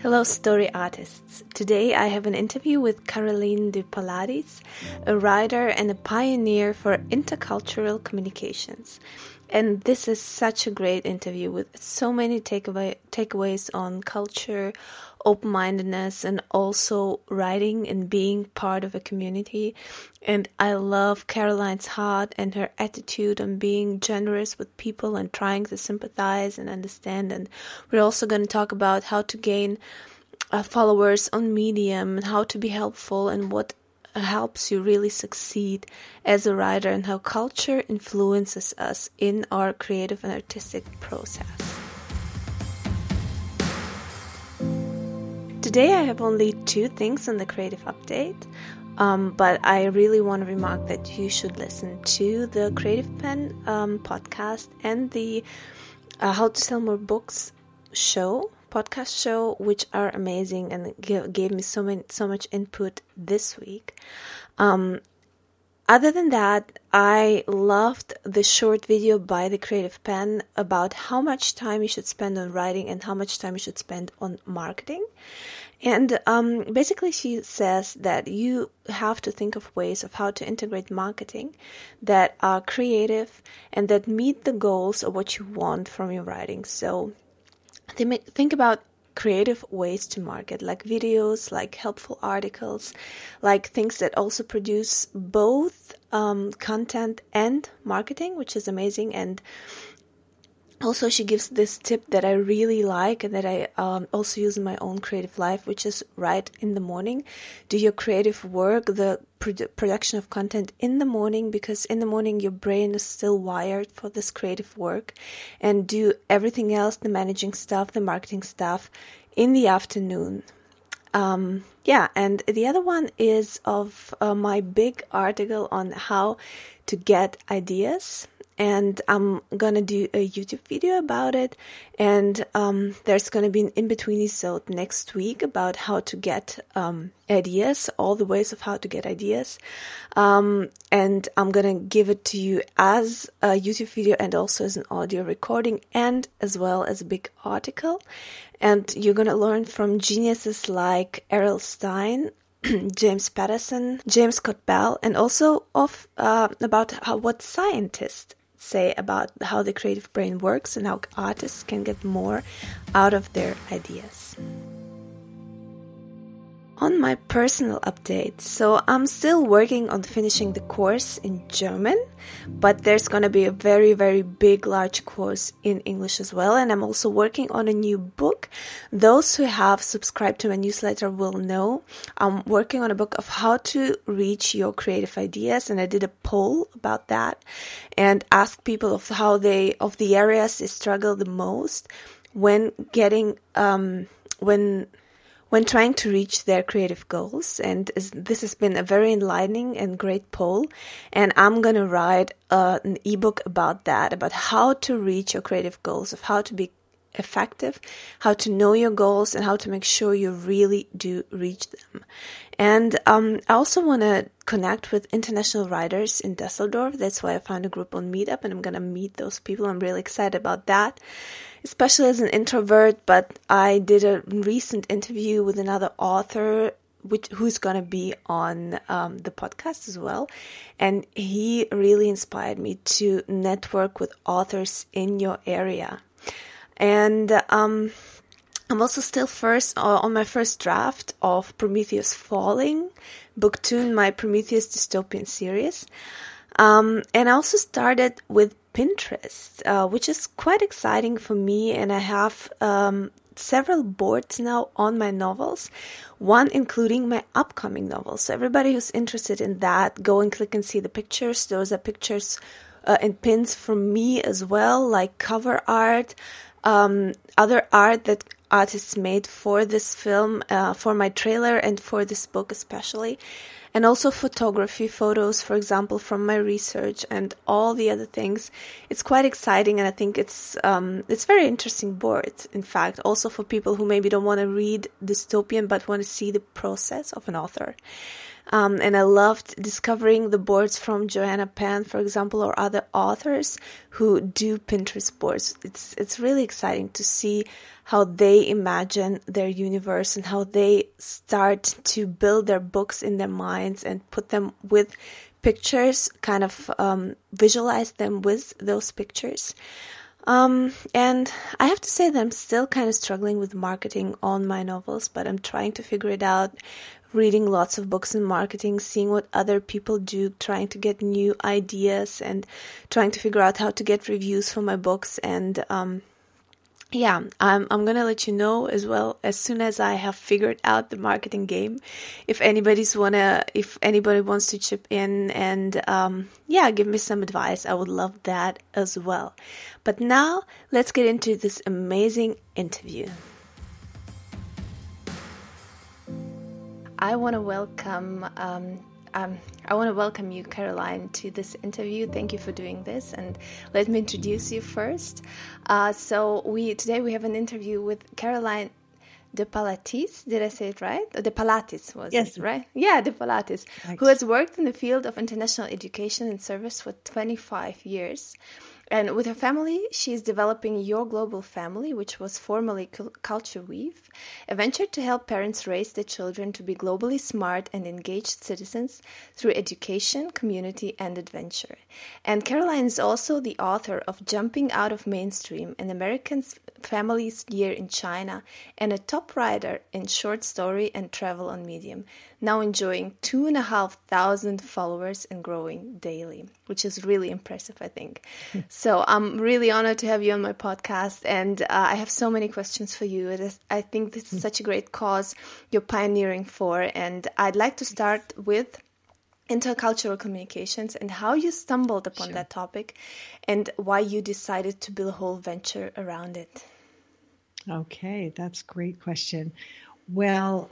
Hello, story artists. Today I have an interview with Caroline de a writer and a pioneer for intercultural communications. And this is such a great interview with so many takeaway, takeaways on culture, open mindedness and also writing and being part of a community. And I love Caroline's heart and her attitude on being generous with people and trying to sympathize and understand. And we're also going to talk about how to gain uh, followers on Medium and how to be helpful and what helps you really succeed as a writer and how culture influences us in our creative and artistic process. Today I have only two things on the creative update, um, but I really want to remark that you should listen to the Creative Penn um, podcast and the uh, How to Sell More Books show podcast show, which are amazing and give, gave me so many so much input this week. Um, other than that, I loved the short video by the Creative Penn about how much time you should spend on writing and how much time you should spend on marketing. And um, basically, she says that you have to think of ways of how to integrate marketing that are creative and that meet the goals of what you want from your writing. So, think about creative ways to market, like videos, like helpful articles, like things that also produce both um, content and marketing, which is amazing. And also, she gives this tip that I really like and that I um, also use in my own creative life, which is write in the morning. Do your creative work, the produ- production of content in the morning, because in the morning your brain is still wired for this creative work, and do everything else, the managing stuff, the marketing stuff, in the afternoon. Um, yeah, and the other one is of uh, my big article on how to get ideas and I'm gonna do a YouTube video about it. And um, there's gonna be an in between episode next week about how to get um, ideas, all the ways of how to get ideas. Um, and I'm gonna give it to you as a YouTube video and also as an audio recording and as well as a big article. And you're gonna learn from geniuses like Errol Stein James Patterson, James Scott Bell, and also of uh, about how what scientists say about how the creative brain works and how artists can get more out of their ideas on my personal update. So I'm still working on finishing the course in German, but there's going to be a very, very big, large course in English as well. And I'm also working on a new book. Those who have subscribed to my newsletter will know I'm working on a book of how to reach your creative ideas. And I did a poll about that and asked people of how they, of the areas they struggle the most when getting, um, when, when trying to reach their creative goals. And this has been a very enlightening and great poll. And I'm going to write uh, an ebook about that, about how to reach your creative goals, of how to be effective, how to know your goals, and how to make sure you really do reach them. And um, I also want to connect with international writers in Dusseldorf. That's why I found a group on Meetup, and I'm going to meet those people. I'm really excited about that especially as an introvert, but I did a recent interview with another author which who's going to be on um, the podcast as well. And he really inspired me to network with authors in your area. And um, i'm also still first uh, on my first draft of prometheus falling book two in my prometheus dystopian series. Um, and i also started with Pinterest, uh, which is quite exciting for me. And I have um, several boards now on my novels, one including my upcoming novels. So, everybody who's interested in that, go and click and see the pictures. Those are pictures uh, and pins from me as well, like cover art, um, other art that artists made for this film, uh, for my trailer, and for this book especially. And also photography photos, for example, from my research and all the other things. It's quite exciting, and I think it's um, it's very interesting board. In fact, also for people who maybe don't want to read dystopian but want to see the process of an author. Um, and I loved discovering the boards from Joanna Penn, for example, or other authors who do Pinterest boards. It's it's really exciting to see how they imagine their universe and how they start to build their books in their minds and put them with pictures, kind of um, visualize them with those pictures. Um, and I have to say that I'm still kind of struggling with marketing on my novels, but I'm trying to figure it out reading lots of books in marketing, seeing what other people do, trying to get new ideas and trying to figure out how to get reviews for my books. And, um, yeah, I'm, I'm gonna let you know as well as soon as I have figured out the marketing game. If anybody's wanna, if anybody wants to chip in and, um, yeah, give me some advice, I would love that as well. But now let's get into this amazing interview. I want to welcome um, um, I want to welcome you, Caroline, to this interview. Thank you for doing this, and let me introduce you first. Uh, so we today we have an interview with Caroline De Palatis. Did I say it right? Or De Palatis was yes. it right? Yeah, De Palatis, who has worked in the field of international education and service for 25 years. And with her family, she is developing Your Global Family, which was formerly Culture Weave, a venture to help parents raise their children to be globally smart and engaged citizens through education, community, and adventure. And Caroline is also the author of Jumping Out of Mainstream, an American Family's Year in China, and a top writer in short story and travel on Medium now enjoying two and a half thousand followers and growing daily, which is really impressive, I think. so I'm really honored to have you on my podcast, and uh, I have so many questions for you. Is, I think this is such a great cause you're pioneering for, and I'd like to start with intercultural communications and how you stumbled upon sure. that topic and why you decided to build a whole venture around it. Okay, that's a great question. Well,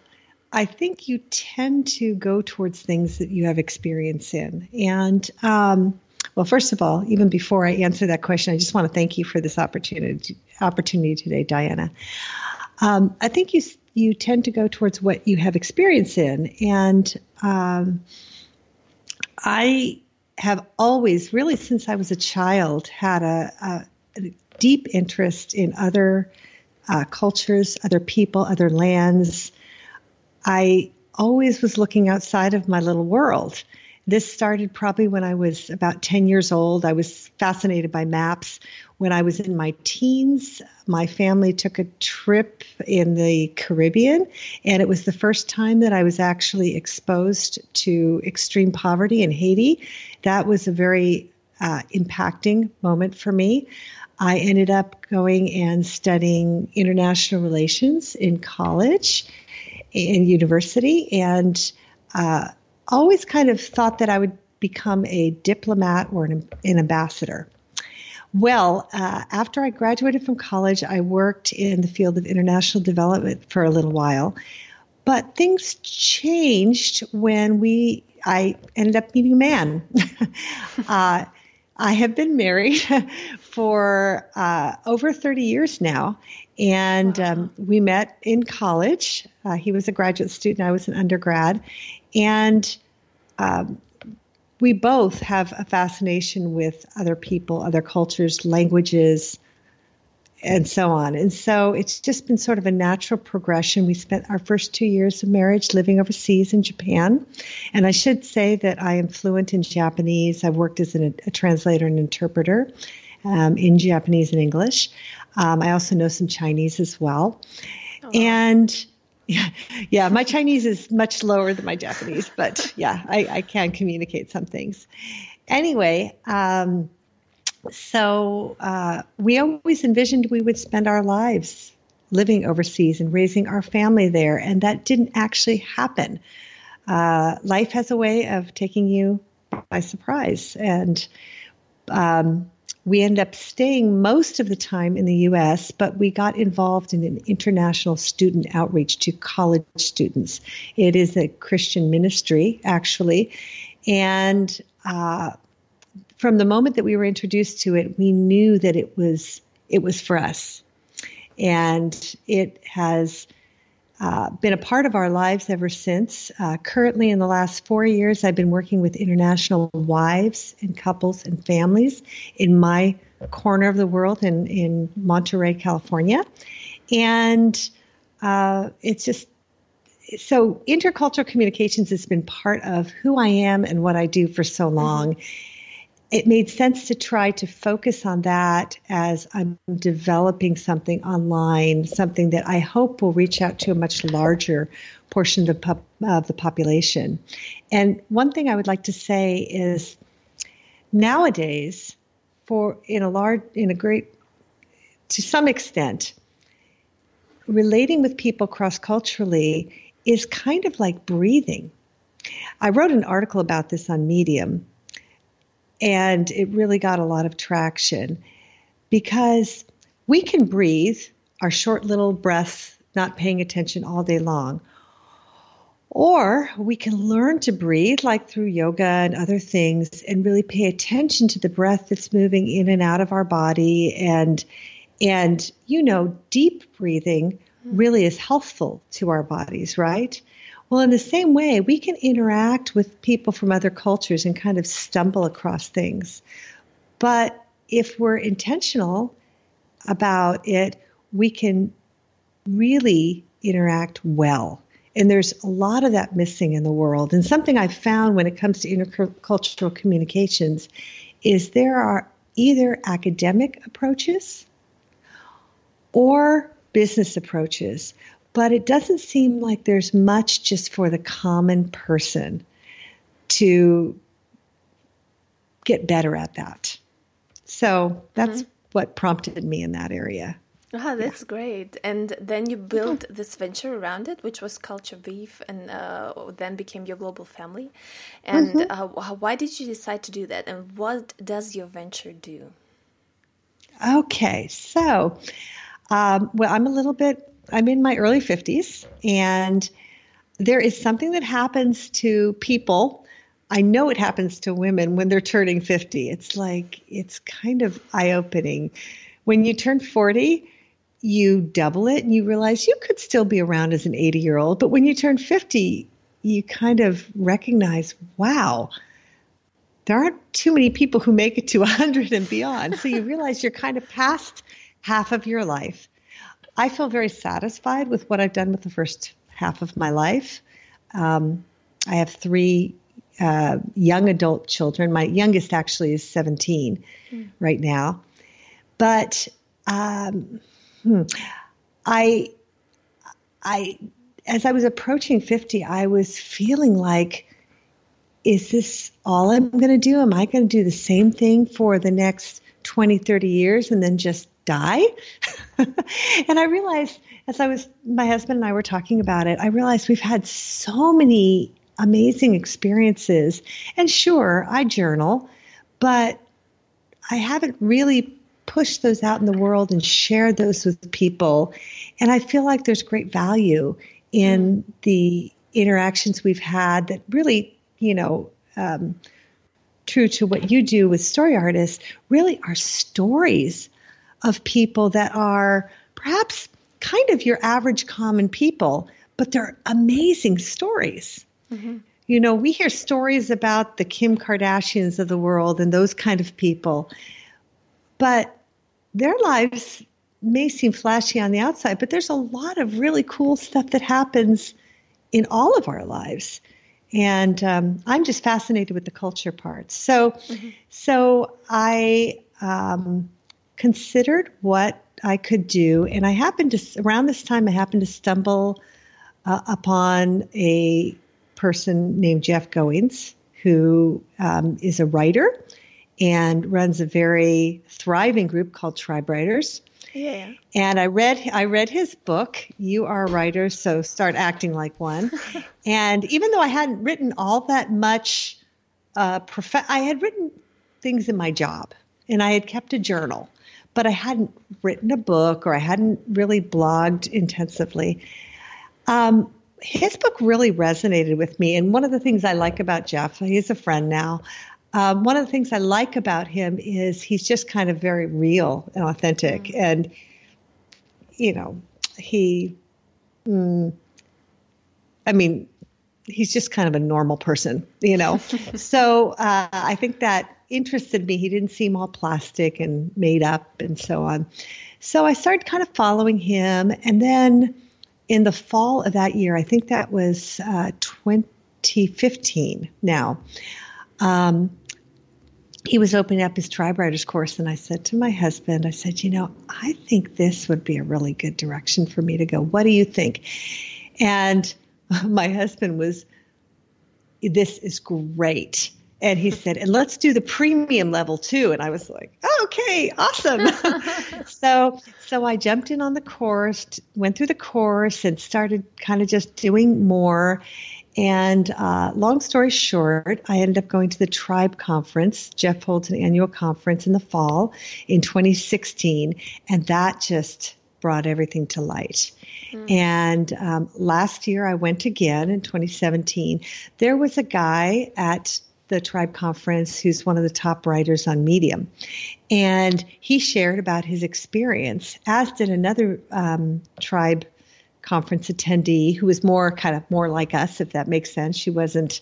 I think you tend to go towards things that you have experience in. And, um, well, first of all, even before I answer that question, I just want to thank you for this opportunity opportunity today, Diana. Um, I think you you tend to go towards what you have experience in, and um, I have always, really since I was a child, had a, a, deep interest in other uh, cultures, other people, other lands, I always was looking outside of my little world. This started probably when I was about 10 years old. I was fascinated by maps. When I was in my teens, my family took a trip in the Caribbean, and it was the first time that I was actually exposed to extreme poverty in Haiti. That was a very uh, impacting moment for me. I ended up going and studying international relations in college in university and uh, always kind of thought that I would become a diplomat or an, an ambassador. Well, uh, after I graduated from college, I worked in the field of international development for a little while. But things changed when we I ended up meeting a man. uh, I have been married for uh, over 30 years now, and wow. um, we met in college. Uh, he was a graduate student, I was an undergrad. And um, we both have a fascination with other people, other cultures, languages, and so on. And so it's just been sort of a natural progression. We spent our first two years of marriage living overseas in Japan. And I should say that I am fluent in Japanese. I've worked as an, a translator and interpreter um, in Japanese and English. Um, I also know some Chinese as well. Oh. And yeah, yeah, my Chinese is much lower than my Japanese, but yeah, I, I can communicate some things. Anyway, um, so uh, we always envisioned we would spend our lives living overseas and raising our family there, and that didn't actually happen. Uh, life has a way of taking you by surprise, and um, we ended up staying most of the time in the US, but we got involved in an international student outreach to college students. It is a Christian ministry, actually. And uh, from the moment that we were introduced to it, we knew that it was it was for us, and it has uh, been a part of our lives ever since. Uh, currently, in the last four years, I've been working with international wives and couples and families in my corner of the world in, in Monterey, California. And uh, it's just so intercultural communications has been part of who I am and what I do for so long. Mm-hmm it made sense to try to focus on that as I'm developing something online, something that I hope will reach out to a much larger portion of the, pop, of the population. And one thing I would like to say is nowadays, for in a large, in a great, to some extent, relating with people cross culturally is kind of like breathing. I wrote an article about this on Medium and it really got a lot of traction because we can breathe our short little breaths, not paying attention all day long. Or we can learn to breathe, like through yoga and other things, and really pay attention to the breath that's moving in and out of our body. And, and you know, deep breathing hmm. really is healthful to our bodies, right? Well, in the same way, we can interact with people from other cultures and kind of stumble across things. But if we're intentional about it, we can really interact well. And there's a lot of that missing in the world. And something I've found when it comes to intercultural communications is there are either academic approaches or business approaches but it doesn't seem like there's much just for the common person to get better at that. So that's mm-hmm. what prompted me in that area. Oh, that's yeah. great. And then you built this venture around it, which was Culture Weave, and uh, then became your global family. And mm-hmm. uh, why did you decide to do that? And what does your venture do? Okay, so um, well, I'm a little bit I'm in my early 50s, and there is something that happens to people. I know it happens to women when they're turning 50. It's like, it's kind of eye opening. When you turn 40, you double it and you realize you could still be around as an 80 year old. But when you turn 50, you kind of recognize, wow, there aren't too many people who make it to 100 and beyond. So you realize you're kind of past half of your life. I feel very satisfied with what I've done with the first half of my life. Um, I have three uh, young adult children. My youngest actually is 17 mm. right now. But um, hmm, I, I, as I was approaching 50, I was feeling like, is this all I'm going to do? Am I going to do the same thing for the next 20, 30 years and then just die? and I realized as I was, my husband and I were talking about it, I realized we've had so many amazing experiences. And sure, I journal, but I haven't really pushed those out in the world and shared those with people. And I feel like there's great value in the interactions we've had that really, you know, um, true to what you do with story artists, really are stories of people that are perhaps kind of your average common people, but they're amazing stories. Mm-hmm. You know, we hear stories about the Kim Kardashians of the world and those kind of people, but their lives may seem flashy on the outside, but there's a lot of really cool stuff that happens in all of our lives. And um, I'm just fascinated with the culture part. So, mm-hmm. so I um, considered what I could do, and I happened to around this time I happened to stumble uh, upon a person named Jeff Goins, who um, is a writer and runs a very thriving group called Tribe Writers. Yeah. And I read I read his book. You are a writer, so start acting like one. and even though I hadn't written all that much, uh, prof- I had written things in my job and I had kept a journal, but I hadn't written a book or I hadn't really blogged intensively. Um, his book really resonated with me. And one of the things I like about Jeff, he's a friend now. Um, one of the things I like about him is he's just kind of very real and authentic. Mm-hmm. And, you know, he, mm, I mean, he's just kind of a normal person, you know. so uh, I think that interested me. He didn't seem all plastic and made up and so on. So I started kind of following him. And then in the fall of that year, I think that was uh, 2015 now, um, he was opening up his tribe writers course and i said to my husband i said you know i think this would be a really good direction for me to go what do you think and my husband was, this is great. And he said, and let's do the premium level too. And I was like, oh, okay, awesome. so, so I jumped in on the course, went through the course and started kind of just doing more. And uh, long story short, I ended up going to the Tribe Conference. Jeff holds an annual conference in the fall in 2016, and that just brought everything to light. Mm. And um, last year I went again in 2017. There was a guy at the tribe conference who's one of the top writers on Medium. And he shared about his experience, as did another um, tribe conference attendee who was more kind of more like us, if that makes sense. She wasn't,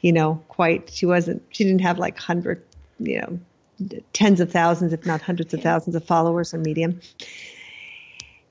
you know, quite, she wasn't, she didn't have like hundred, you know, tens of thousands, if not hundreds of thousands of followers on Medium.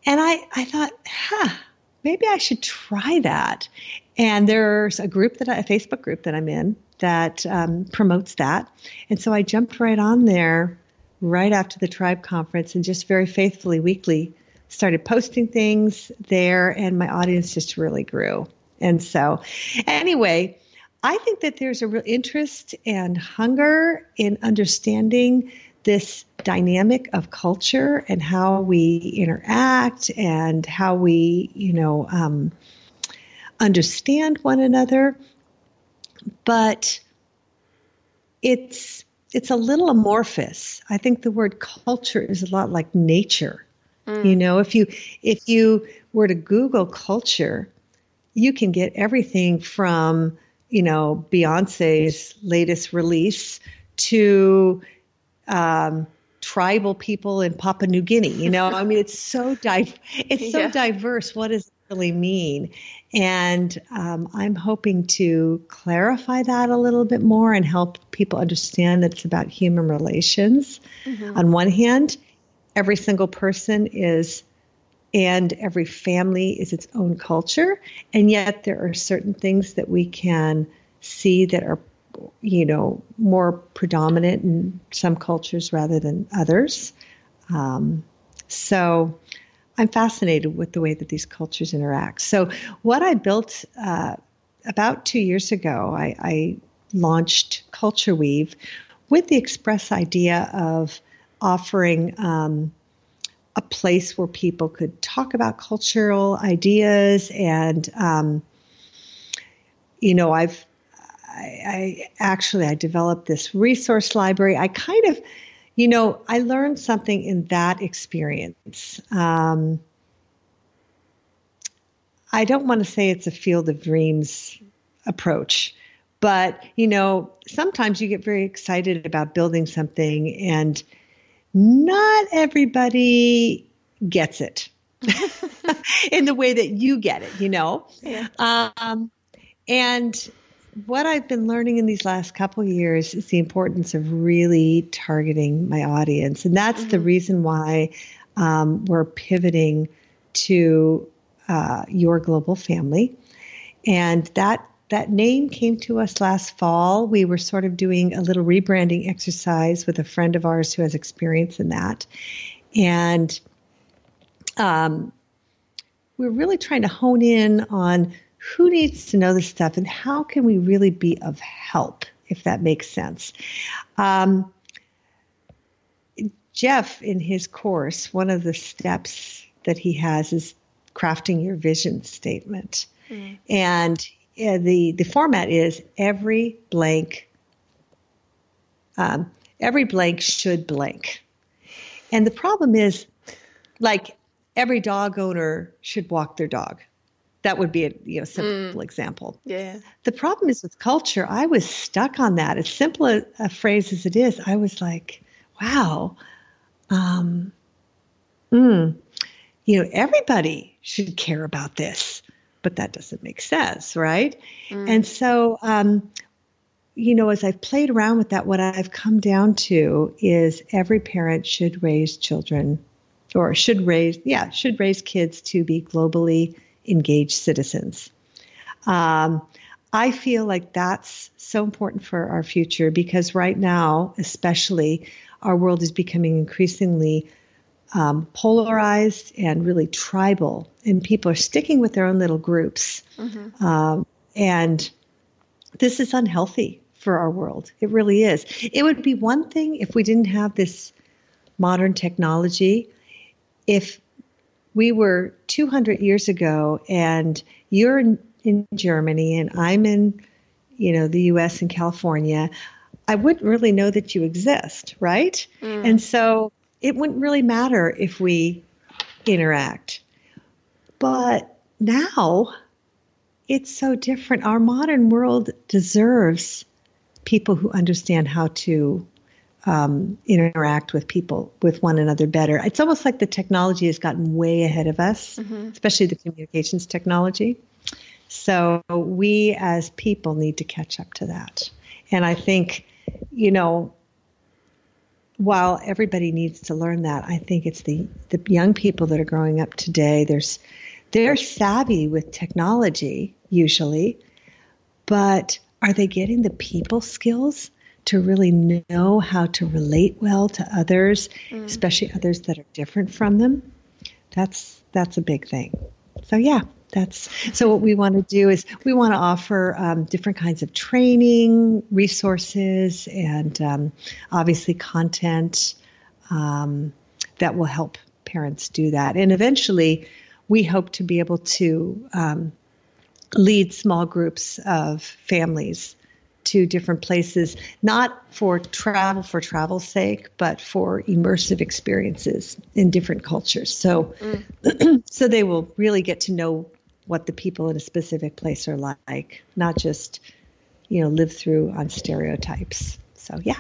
And I, I thought, huh, maybe I should try that. And there's a group that I, a Facebook group that I'm in that um, promotes that. And so I jumped right on there right after the tribe conference and just very faithfully weekly started posting things there and my audience just really grew. And so anyway, I think that there's a real interest and hunger in understanding this dynamic of culture and how we interact and how we, you know, um, understand one another. But it's it's a little amorphous. I think the word culture is a lot like nature. Mm. You know, if you if you were to Google culture, you can get everything from you know Beyonce's latest release to um, tribal people in Papua New Guinea. You know, I mean, it's so di- it's so yeah. diverse. What it really mean? And um, I'm hoping to clarify that a little bit more and help people understand that it's about human relations. Mm-hmm. On one hand, every single person is and every family is its own culture and yet there are certain things that we can see that are you know, more predominant in some cultures rather than others. Um, so I'm fascinated with the way that these cultures interact. So what I built uh, about two years ago, I, I launched Culture Weave with the express idea of offering um, a place where people could talk about cultural ideas and um, you know i've I, I actually I developed this resource library. I kind of, you know, I learned something in that experience. Um, I don't want to say it's a field of dreams approach, but you know, sometimes you get very excited about building something, and not everybody gets it in the way that you get it. You know, yeah. um, and what I've been learning in these last couple years is the importance of really targeting my audience, and that's mm-hmm. the reason why um, we're pivoting to uh, your global family, and that that name came to us last fall. We were sort of doing a little rebranding exercise with a friend of ours who has experience in that, and um, we're really trying to hone in on who needs to know this stuff and how can we really be of help, if that makes sense. Um, Jeff, in his course, one of the steps that he has is crafting your vision statement. Mm. And uh, the, the format is every blank, um, every blank should blank. And the problem is, like, every dog owner should walk their dog. That would be a you know simple mm. example. Yeah. The problem is with culture. I was stuck on that. As simple a, a phrase as it is, I was like, "Wow, um, mm, you know, everybody should care about this." But that doesn't make sense, right? Mm. And so, um, you know, as I've played around with that, what I've come down to is every parent should raise children or should raise, yeah, should raise kids to be globally engaged citizens. Um, I feel like that's so important for our future because right now, especially, our world is becoming increasingly um, polarized and really tribal, and people are sticking with their own little groups. Mm-hmm. Um, and this is unhealthy for our world. It really is. It would be one thing if we didn't have this modern technology if we were 200 years ago and you're in, in Germany and I'm in, you know, the US and California, I wouldn't really know that you exist, right? Mm. And so it wouldn't really matter if we interact. But now it's so different. Our modern world deserves people who understand how to um, interact with people, with one another better. It's almost like the technology has gotten way ahead of us, mm-hmm. especially the communications technology. So we as people need to catch up to that. And I think, you know, while everybody needs to learn that, I think it's the, the young people that are growing up today. There's, they're savvy with technology usually, but are they getting the people skills to really know how to relate well to others, mm. especially others that are different from them. That's that's a big thing. So yeah, that's so what we want to do is we want to offer um, different kinds of training resources and um, obviously content um, that will help parents do that and eventually we hope to be able to um, lead small groups of families to different places, not for travel for travel's sake, but for immersive experiences in different cultures. So, mm. so they will really get to know what the people in a specific place are like, not just, you know, live through on stereotypes. So, yeah.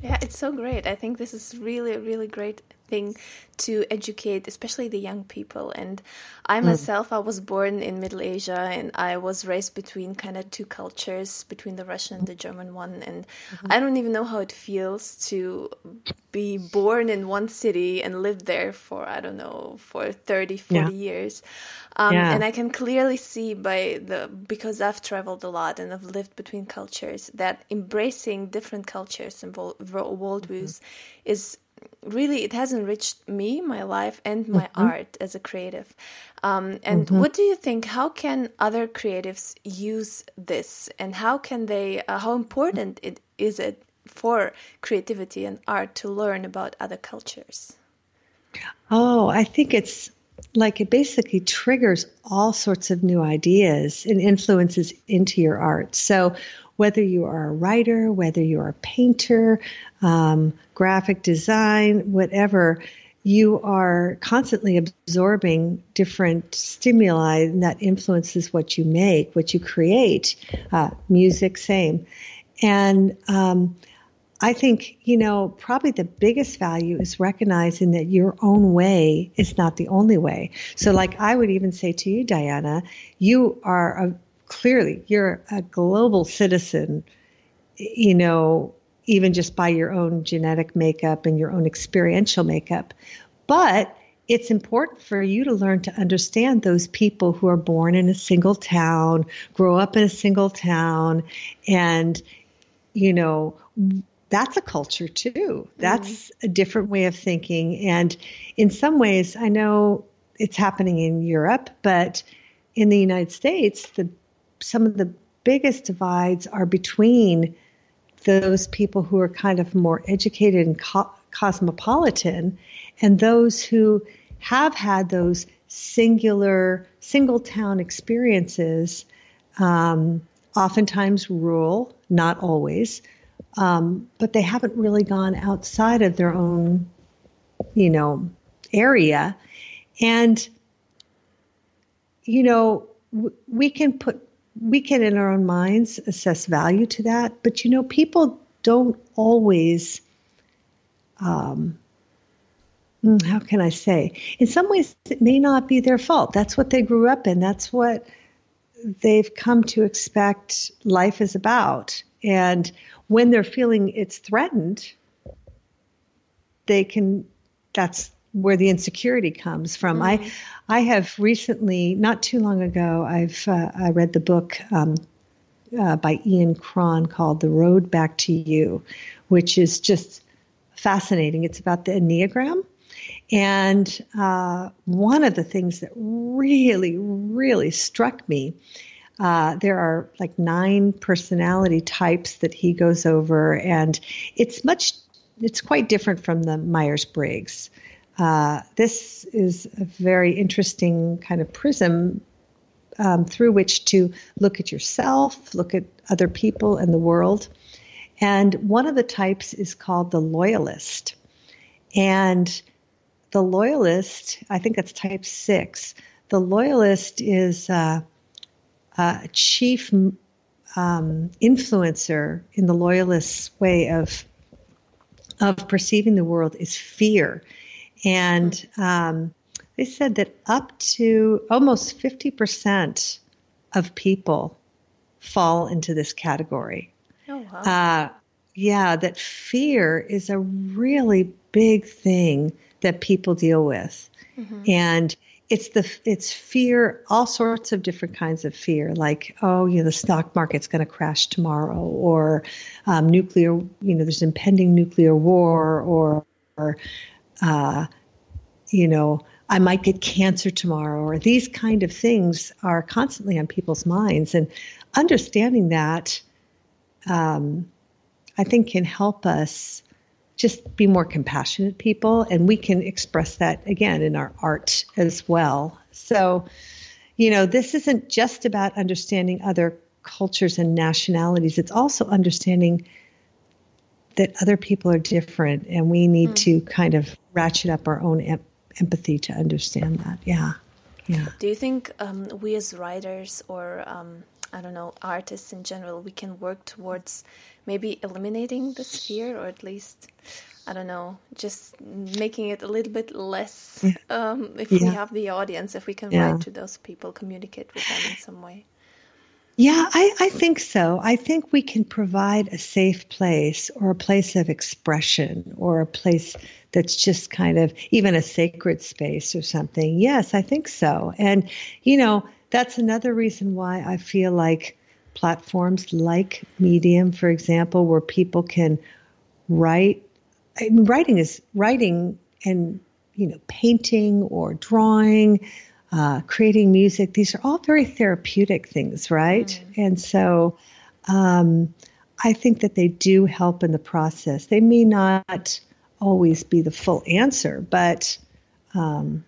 Yeah, it's so great. I think this is really, really great thing to educate, especially the young people. And I mm. myself, I was born in Middle Asia and I was raised between kind of two cultures, between the Russian and the German one. And mm-hmm. I don't even know how it feels to be born in one city and live there for, I don't know, for 30, 40 yeah. years. Um, yeah. And I can clearly see by the, because I've traveled a lot and I've lived between cultures, that embracing different cultures and worldviews mm-hmm. is really it has enriched me my life and my mm-hmm. art as a creative um, and mm-hmm. what do you think how can other creatives use this and how can they uh, how important it is it for creativity and art to learn about other cultures oh i think it's like it basically triggers all sorts of new ideas and influences into your art so whether you are a writer, whether you're a painter, um, graphic design, whatever, you are constantly absorbing different stimuli and that influences what you make, what you create. Uh, music, same. And um, I think, you know, probably the biggest value is recognizing that your own way is not the only way. So, like I would even say to you, Diana, you are a clearly you're a global citizen, you know, even just by your own genetic makeup and your own experiential makeup. But it's important for you to learn to understand those people who are born in a single town, grow up in a single town, and, you know, that's a culture too. That's mm-hmm. a different way of thinking. And in some ways, I know it's happening in Europe, but in the United States, the some of the biggest divides are between those people who are kind of more educated and co- cosmopolitan and those who have had those singular single town experiences um, oftentimes rural not always um, but they haven't really gone outside of their own, you know, area. And, you know, w- we can put, we can in our own minds assess value to that, but you know, people don't always, um, hmm, how can I say? In some ways, it may not be their fault. That's what they grew up in. That's what they've come to expect life is about. And when they're feeling it's threatened, they can, that's where the insecurity comes from. Mm-hmm. I, I have recently, not too long ago, I've uh, I read the book um, uh, by Ian Cron called "The Road Back to You," which is just fascinating. It's about the Enneagram, and uh, one of the things that really, really struck me uh, there are like nine personality types that he goes over, and it's much, it's quite different from the Myers Briggs. Uh, this is a very interesting kind of prism um, through which to look at yourself, look at other people and the world. And one of the types is called the loyalist. And the loyalist, I think that's type six. The loyalist is uh, uh, chief um, influencer in the loyalist's way of of perceiving the world is fear, and um, they said that up to almost fifty percent of people fall into this category. Oh wow! Uh, yeah, that fear is a really big thing that people deal with, mm-hmm. and it's the it's fear all sorts of different kinds of fear like oh you know the stock market's going to crash tomorrow or um, nuclear you know there's impending nuclear war or, or uh, you know i might get cancer tomorrow or these kind of things are constantly on people's minds. And understanding that um, i think can help us just be more compassionate people. And we can express that again in our art as well. So you know this isn't just about understanding other cultures and nationalities. It's also understanding that other people are different and we need mm. to kind of ratchet up our own em- empathy to understand that yeah yeah do you think um, we as writers or um, i don't know artists in general we can work towards maybe eliminating this fear or at least I don't know, just making it a little bit less. Um, if yeah. we have the audience, if we can yeah. write to those people, communicate with them in some way. Yeah, I, I think so. I think we can provide a safe place or a place of expression or a place that's just kind of even a sacred space or something. Yes, I think so. And, you know, that's another reason why I feel like platforms like Medium, for example, where people can write. I mean, writing is writing and you know painting or drawing, uh, creating music. These are all very therapeutic things, right? Mm. And so, um, I think that they do help in the process. They may not always be the full answer, but um,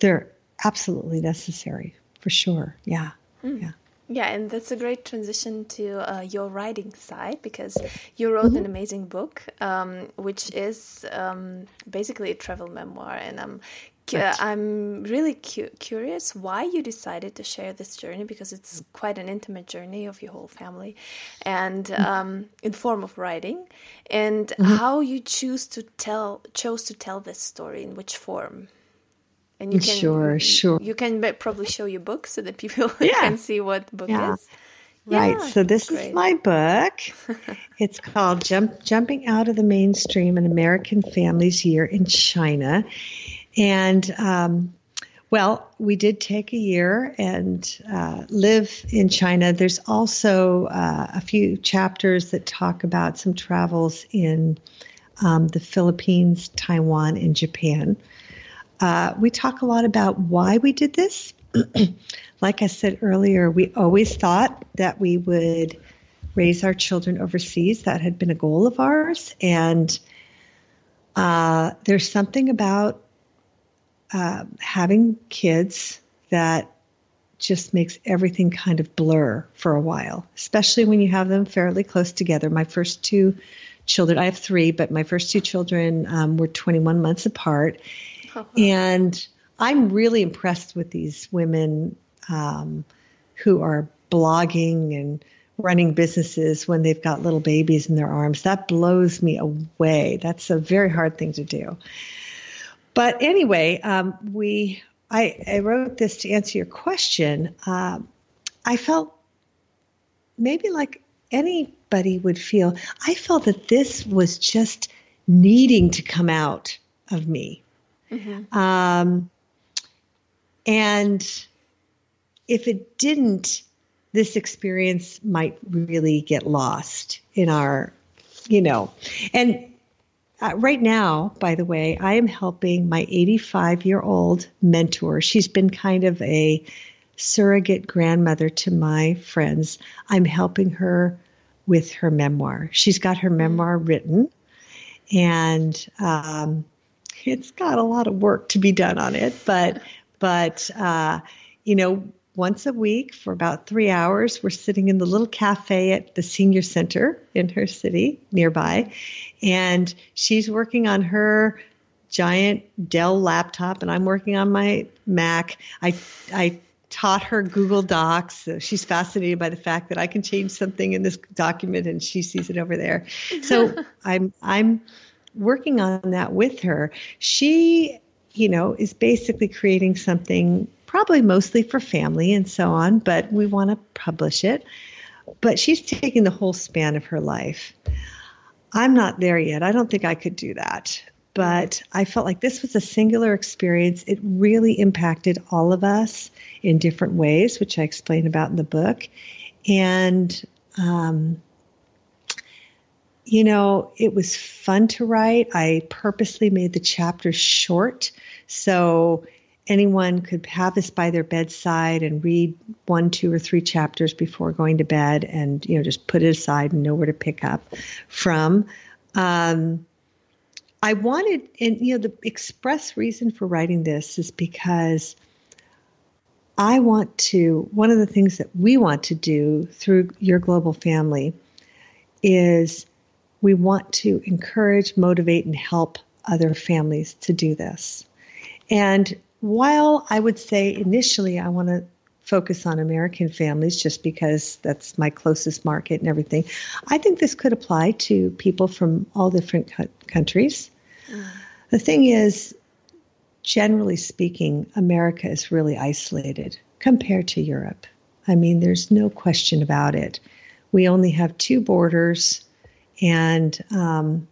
they're absolutely necessary for sure. Yeah, mm. yeah. Yeah, and that's a great transition to uh, your writing side because you wrote mm-hmm. an amazing book, um, which is um, basically a travel memoir, and I'm right. I'm really cu- curious why you decided to share this journey because it's quite an intimate journey of your whole family, and mm-hmm. um, in form of writing, and mm-hmm. how you choose to tell chose to tell this story in which form and you can sure sure you can probably show your book so that people yeah. can see what the book yeah. is right yeah, so this great. is my book it's called Jump, jumping out of the mainstream an american family's year in china and um, well we did take a year and uh, live in china there's also uh, a few chapters that talk about some travels in um, the philippines taiwan and japan uh, we talk a lot about why we did this. like I said earlier, we always thought that we would raise our children overseas. That had been a goal of ours. And uh, there's something about uh, having kids that just makes everything kind of blur for a while, especially when you have them fairly close together. My first two children, I have three, but my first two children um, were 21 months apart. Uh-huh. And I'm really impressed with these women um, who are blogging and running businesses when they've got little babies in their arms. That blows me away. That's a very hard thing to do. But anyway, um, we I, I, wrote this to answer your question. Uh, I felt maybe like anybody would feel. I felt that this was just needing to come out of me. Mm-hmm. Um, and if it didn't, this experience might really get lost in our, you know, and uh, right now, by the way, I am helping my 85 year old mentor. She's been kind of a surrogate grandmother to my friends. I'm helping her with her memoir. She's got her memoir written, and um, it's got a lot of work to be done on it. But but uh, you know, once a week for about three hours. We're sitting in the little cafe at the senior center in her city nearby. And she's working on her giant Dell laptop, and I'm working on my Mac. I, I taught her Google Docs. She's fascinated by the fact that I can change something in this document and she sees it over there. So I'm, I'm working on that with her. She, you know, is basically creating something probably mostly for family and so on, but we want to publish it. But she's taking the whole span of her life. I'm not there yet. I don't think I could do that. But I felt like this was a singular experience. It really impacted all of us in different ways, which I explain about in the book. And, um, you know, it was fun to write. I purposely made the chapters short. So anyone could have this by their bedside and read one, two, or three chapters before going to bed, and you know just put it aside and know where to pick up from. Um, I wanted, and you know, the express reason for writing this is because I want to. One of the things that we want to do through your global family is we want to encourage, motivate, and help other families to do this. And while I would say initially I want to focus on American families just because that's my closest market and everything, I think this could apply to people from all different countries. Mm. The thing is, generally speaking, America is really isolated compared to Europe. I mean, there's no question about it. We only have two borders, and um,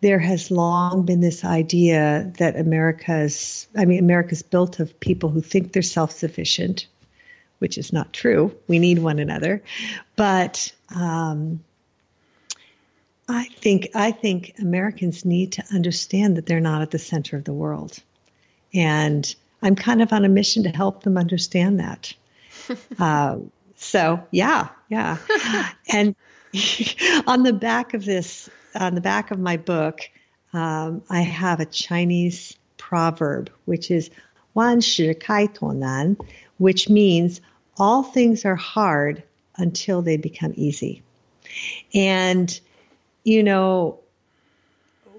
there has long been this idea that America's, I mean, America's built of people who think they're self sufficient, which is not true. We need one another. But um, I think I think Americans need to understand that they're not at the center of the world, and I'm kind of on a mission to help them understand that. uh, so yeah, yeah, and on the back of this on the back of my book, um, I have a Chinese proverb, which is "wan shi kai nan," which means all things are hard until they become easy. And, you know,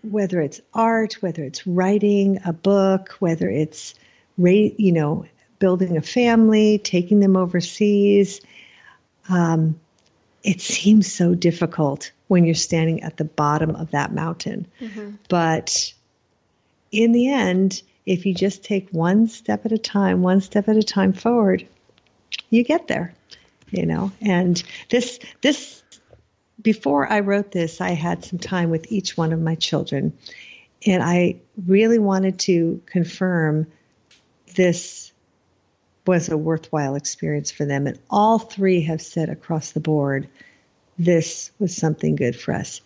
whether it's art, whether it's writing a book, whether it's, you know, building a family, taking them overseas, um, it seems so difficult when you're standing at the bottom of that mountain. Mm-hmm. But in the end, if you just take one step at a time, one step at a time forward, you get there. You know, and this this before I wrote this, I had some time with each one of my children, and I really wanted to confirm this was a worthwhile experience for them. And all three have said across the board this was something good for us.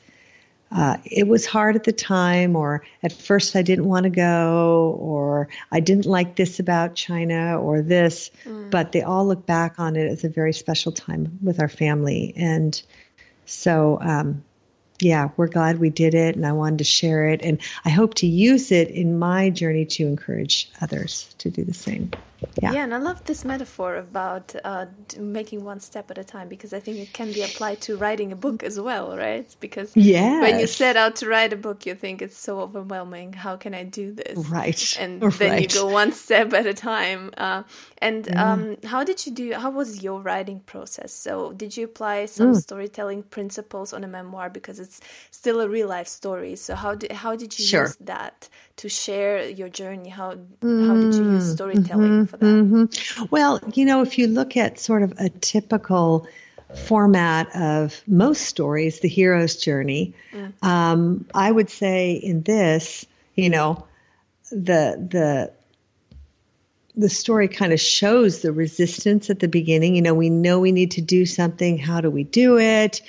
Uh, it was hard at the time, or at first I didn't want to go, or I didn't like this about China or this, mm. but they all look back on it as a very special time with our family. And so, um, yeah, we're glad we did it, and I wanted to share it. And I hope to use it in my journey to encourage others to do the same. Yeah. Yeah, and I love this metaphor about uh, making one step at a time because I think it can be applied to writing a book as well, right? Because yes. when you set out to write a book, you think it's so overwhelming. How can I do this? Right. And right. then you go one step at a time. Uh, and yeah. um, how did you do? How was your writing process? So, did you apply some mm. storytelling principles on a memoir because it's still a real life story? So, how did how did you sure. use that to share your journey? How mm. how did you use mm-hmm. storytelling mm-hmm. for that? Mm-hmm. Well, you know, if you look at sort of a typical format of most stories, the hero's journey, mm. um, I would say in this, you know, the the the story kind of shows the resistance at the beginning. You know, we know we need to do something. How do we do it?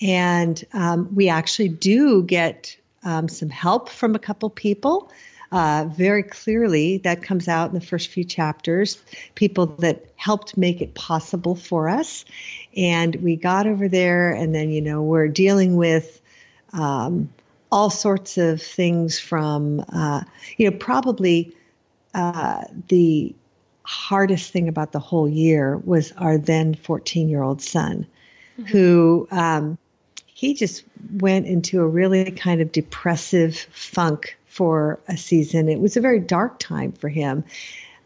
And um, we actually do get um, some help from a couple people. Uh, very clearly, that comes out in the first few chapters. People that helped make it possible for us. And we got over there, and then, you know, we're dealing with um, all sorts of things from, uh, you know, probably uh, the hardest thing about the whole year was our then 14 year old son, mm-hmm. who um, he just went into a really kind of depressive funk for a season. It was a very dark time for him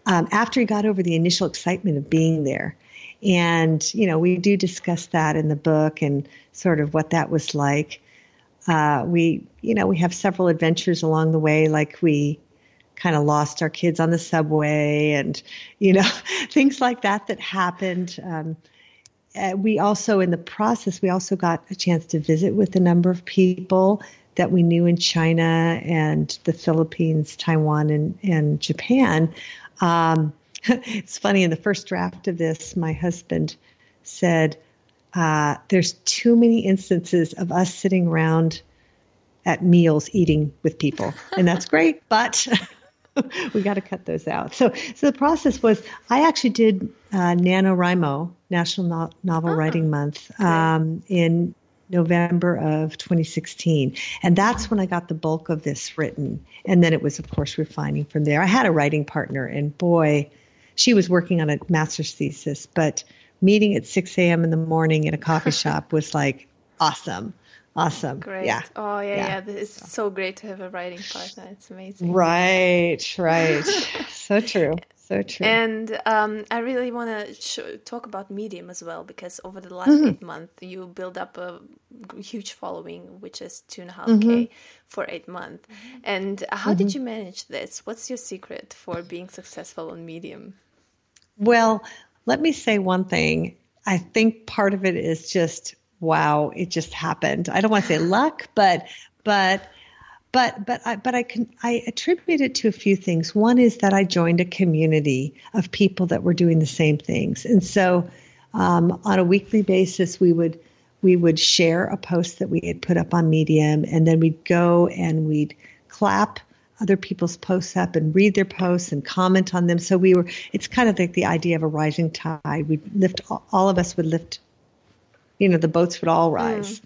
um, after he got over the initial excitement of being there. And, you know, we do discuss that in the book and sort of what that was like. Uh, we, you know, we have several adventures along the way, like we kind of lost our kids on the subway and, you know, things like that that happened. Um, uh, we also, in the process, we also got a chance to visit with a number of people that we knew in China and the Philippines, Taiwan, and, and Japan. Um, it's funny, in the first draft of this, my husband said, uh, There's too many instances of us sitting around at meals eating with people. And that's great, but we got to cut those out. So, so the process was I actually did uh, NaNoWriMo, National no- Novel oh, Writing Month, um, in November of 2016. And that's when I got the bulk of this written. And then it was, of course, refining from there. I had a writing partner, and boy, she was working on a master's thesis, but meeting at 6 a.m. in the morning in a coffee shop was like awesome. Awesome. Great. Yeah. Oh, yeah, yeah. yeah. It's so great to have a writing partner. It's amazing. Right, right. so true. So true. And um, I really want to sh- talk about Medium as well because over the last mm-hmm. eight months, you build up a huge following, which is two and a half mm-hmm. k for eight months. Mm-hmm. And how mm-hmm. did you manage this? What's your secret for being successful on Medium? Well, let me say one thing. I think part of it is just wow, it just happened. I don't want to say luck, but but but but I, but I can I attribute it to a few things. One is that I joined a community of people that were doing the same things, and so um, on a weekly basis we would we would share a post that we had put up on Medium, and then we'd go and we'd clap other people's posts up and read their posts and comment on them. So we were. It's kind of like the idea of a rising tide. We lift all of us would lift. You know, the boats would all rise. Mm.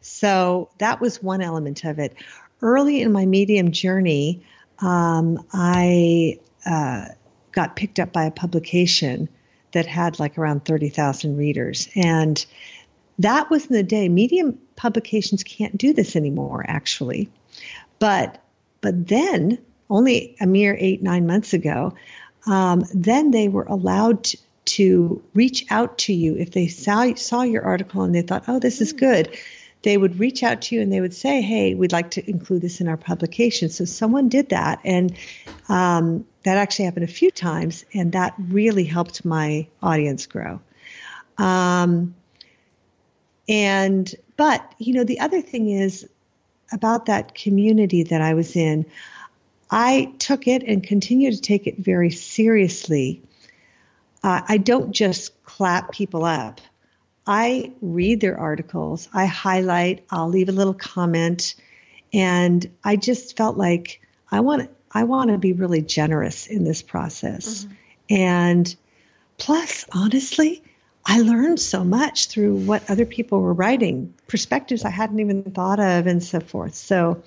So that was one element of it early in my medium journey, um, I uh, got picked up by a publication that had like around 30,000 readers. And that was in the day. Medium publications can't do this anymore, actually. But but then, only a mere eight nine months ago, um, then they were allowed to, to reach out to you if they saw saw your article and they thought, oh, this is good they would reach out to you and they would say, "Hey, we'd like to include this in our publication." So someone did that, and um, that actually happened a few times, and that really helped my audience grow. Um, and but you know, the other thing is about that community that I was in. I took it and continue to take it very seriously. Uh, I don't just clap people up. I read their articles, I highlight, I'll leave a little comment, and I just felt like I want I want to be really generous in this process. Mm-hmm. And plus, honestly, I learned so much through what other people were writing, perspectives I hadn't even thought of, and so forth. So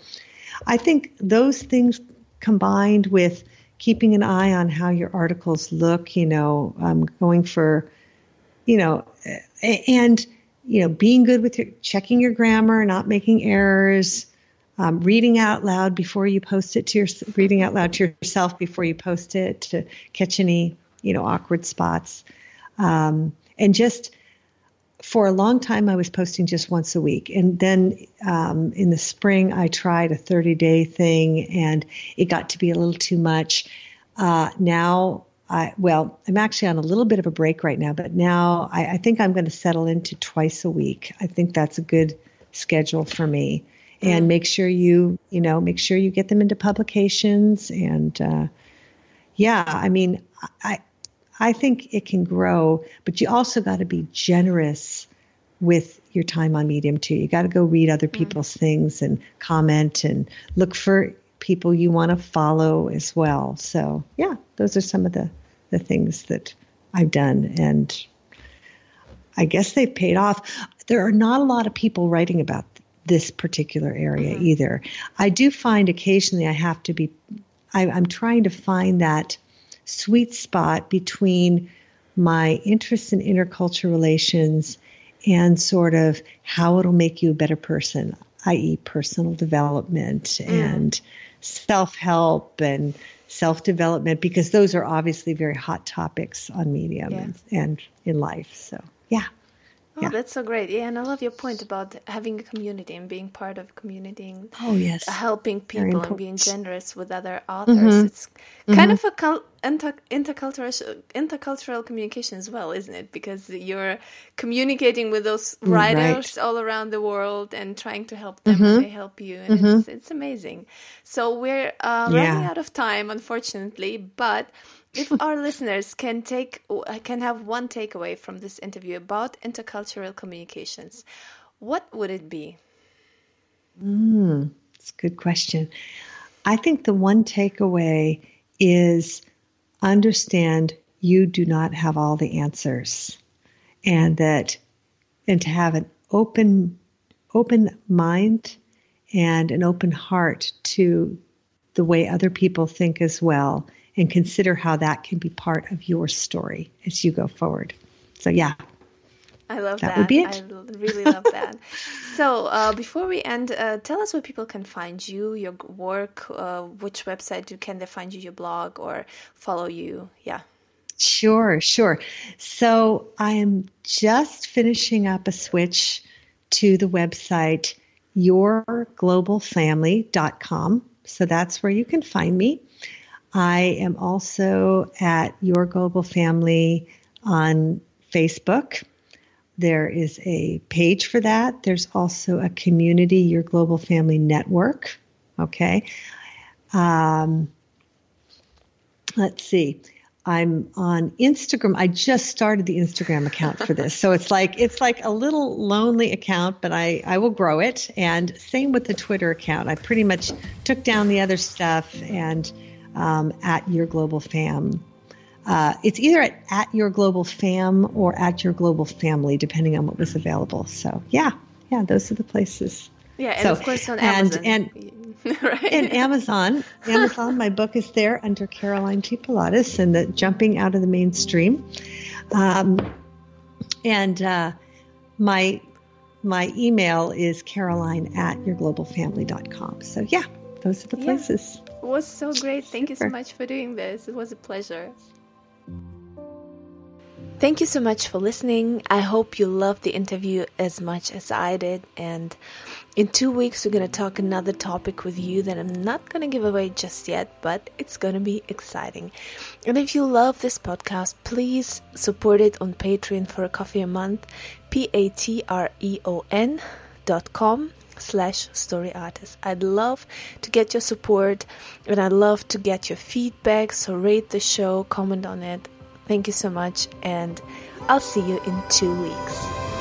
I think those things combined with keeping an eye on how your articles look, you know, um, going for, you know, and, you know, being good with your checking your grammar, not making errors, um, reading out loud before you post it to your, reading out loud to yourself before you post it to catch any, you know, awkward spots. Um, and just, for a long time, I was posting just once a week. And then um, in the spring, I tried a 30 day thing and it got to be a little too much. Uh, now, I, well, I'm actually on a little bit of a break right now, but now I, I think I'm going to settle into twice a week. I think that's a good schedule for me. And mm. make sure you, you know, make sure you get them into publications. And uh, yeah, I mean, I, I think it can grow, but you also got to be generous with your time on Medium too. You got to go read other mm-hmm. people's mm-hmm. things and comment and look for people you want to follow as well. So, yeah, those are some of the, the things that I've done. And I guess they've paid off. There are not a lot of people writing about this particular area mm-hmm. either. I do find occasionally I have to be, I, I'm trying to find that sweet spot between my interest in intercultural relations and sort of how it'll make you a better person, i.e., personal development mm. and self help and self development, because those are obviously very hot topics on Medium yeah. and, and in life. So, yeah. Oh, yeah. that's so great. Yeah, and I love your point about having a community and being part of a community and oh, yes. helping people and being generous with other authors. Mm-hmm. It's kind mm-hmm. of a cul- inter- intercultural intercultural communication as well, isn't it? Because you're communicating with those mm, writers right. all around the world and trying to help them mm-hmm. they help you, and it's, mm-hmm. it's amazing. So we're uh, yeah. running out of time, unfortunately, but if our listeners can take can have one takeaway from this interview about intercultural communications, what would it be? Mm, it's a good question. I think the one takeaway is understand you do not have all the answers and that and to have an open open mind and an open heart to the way other people think as well and consider how that can be part of your story as you go forward. So, yeah. I love that. That would be it. I really love that. so, uh, before we end, uh, tell us where people can find you, your work, uh, which website can they find you, your blog, or follow you? Yeah. Sure, sure. So, I am just finishing up a switch to the website yourglobalfamily.com. So, that's where you can find me. I am also at Your Global Family on Facebook. There is a page for that. There's also a community, Your Global Family Network. Okay. Um, let's see. I'm on Instagram. I just started the Instagram account for this. So it's like it's like a little lonely account, but I I will grow it. And same with the Twitter account. I pretty much took down the other stuff and um, at your global fam. Uh, it's either at, at your global fam or at your global family, depending on what was available. So yeah, yeah, those are the places. Yeah, and so, of course on Amazon. And, and, right? and Amazon, Amazon, my book is there under Caroline T. Pilatus and the Jumping Out of the Mainstream. Um, and uh, my my email is caroline at yourglobalfamily.com. So yeah, those are the places. It was so great. Thank you so much for doing this. It was a pleasure. Thank you so much for listening. I hope you loved the interview as much as I did. And in two weeks, we're going to talk another topic with you that I'm not going to give away just yet, but it's going to be exciting. And if you love this podcast, please support it on Patreon for a coffee a month, P A T R E O N dot com slash story artist. I'd love to get your support and I'd love to get your feedback. So rate the show, comment on it. Thank you so much, and I'll see you in two weeks.